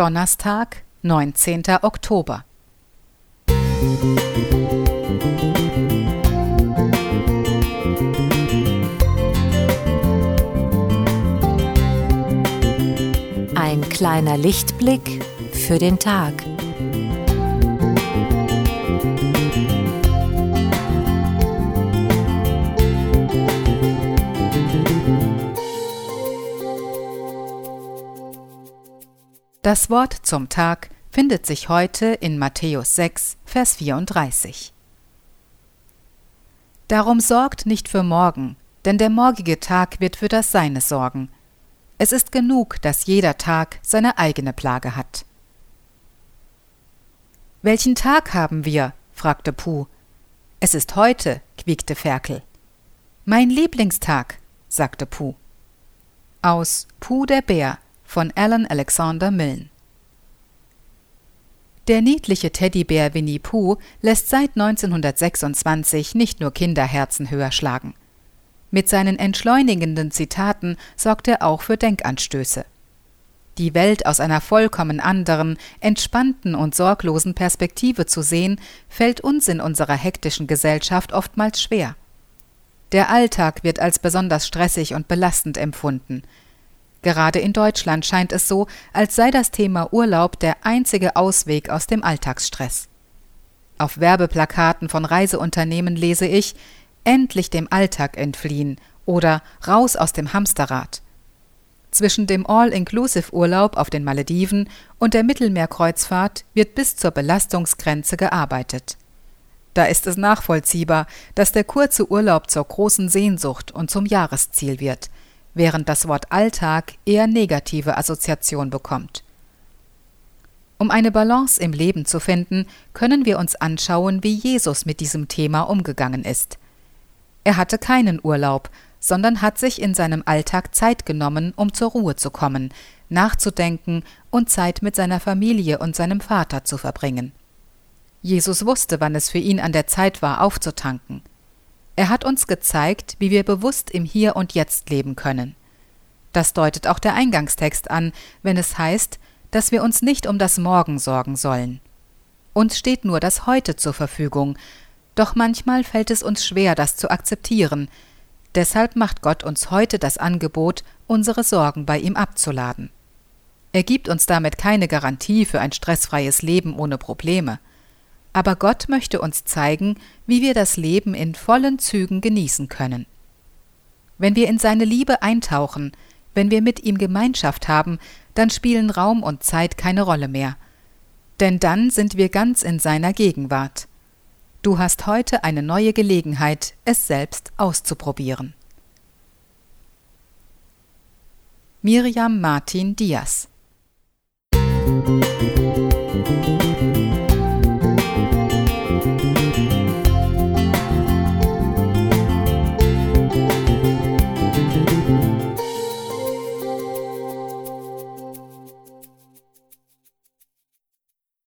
Donnerstag, 19. Oktober. Ein kleiner Lichtblick für den Tag. Das Wort zum Tag findet sich heute in Matthäus 6, Vers 34. Darum sorgt nicht für morgen, denn der morgige Tag wird für das Seine sorgen. Es ist genug, dass jeder Tag seine eigene Plage hat. Welchen Tag haben wir? fragte Puh. Es ist heute, quiekte Ferkel. Mein Lieblingstag, sagte Puh. Aus Puh der Bär von Alan Alexander Milne. Der niedliche Teddybär Winnie Pooh lässt seit 1926 nicht nur Kinderherzen höher schlagen. Mit seinen entschleunigenden Zitaten sorgt er auch für Denkanstöße. Die Welt aus einer vollkommen anderen, entspannten und sorglosen Perspektive zu sehen, fällt uns in unserer hektischen Gesellschaft oftmals schwer. Der Alltag wird als besonders stressig und belastend empfunden. Gerade in Deutschland scheint es so, als sei das Thema Urlaub der einzige Ausweg aus dem Alltagsstress. Auf Werbeplakaten von Reiseunternehmen lese ich Endlich dem Alltag entfliehen oder Raus aus dem Hamsterrad. Zwischen dem All-Inclusive-Urlaub auf den Malediven und der Mittelmeerkreuzfahrt wird bis zur Belastungsgrenze gearbeitet. Da ist es nachvollziehbar, dass der kurze Urlaub zur großen Sehnsucht und zum Jahresziel wird – während das Wort Alltag eher negative Assoziation bekommt. Um eine Balance im Leben zu finden, können wir uns anschauen, wie Jesus mit diesem Thema umgegangen ist. Er hatte keinen Urlaub, sondern hat sich in seinem Alltag Zeit genommen, um zur Ruhe zu kommen, nachzudenken und Zeit mit seiner Familie und seinem Vater zu verbringen. Jesus wusste, wann es für ihn an der Zeit war, aufzutanken. Er hat uns gezeigt, wie wir bewusst im Hier und Jetzt leben können. Das deutet auch der Eingangstext an, wenn es heißt, dass wir uns nicht um das Morgen sorgen sollen. Uns steht nur das Heute zur Verfügung, doch manchmal fällt es uns schwer, das zu akzeptieren. Deshalb macht Gott uns heute das Angebot, unsere Sorgen bei ihm abzuladen. Er gibt uns damit keine Garantie für ein stressfreies Leben ohne Probleme aber Gott möchte uns zeigen, wie wir das Leben in vollen Zügen genießen können. Wenn wir in seine Liebe eintauchen, wenn wir mit ihm Gemeinschaft haben, dann spielen Raum und Zeit keine Rolle mehr. Denn dann sind wir ganz in seiner Gegenwart. Du hast heute eine neue Gelegenheit, es selbst auszuprobieren. Miriam Martin Diaz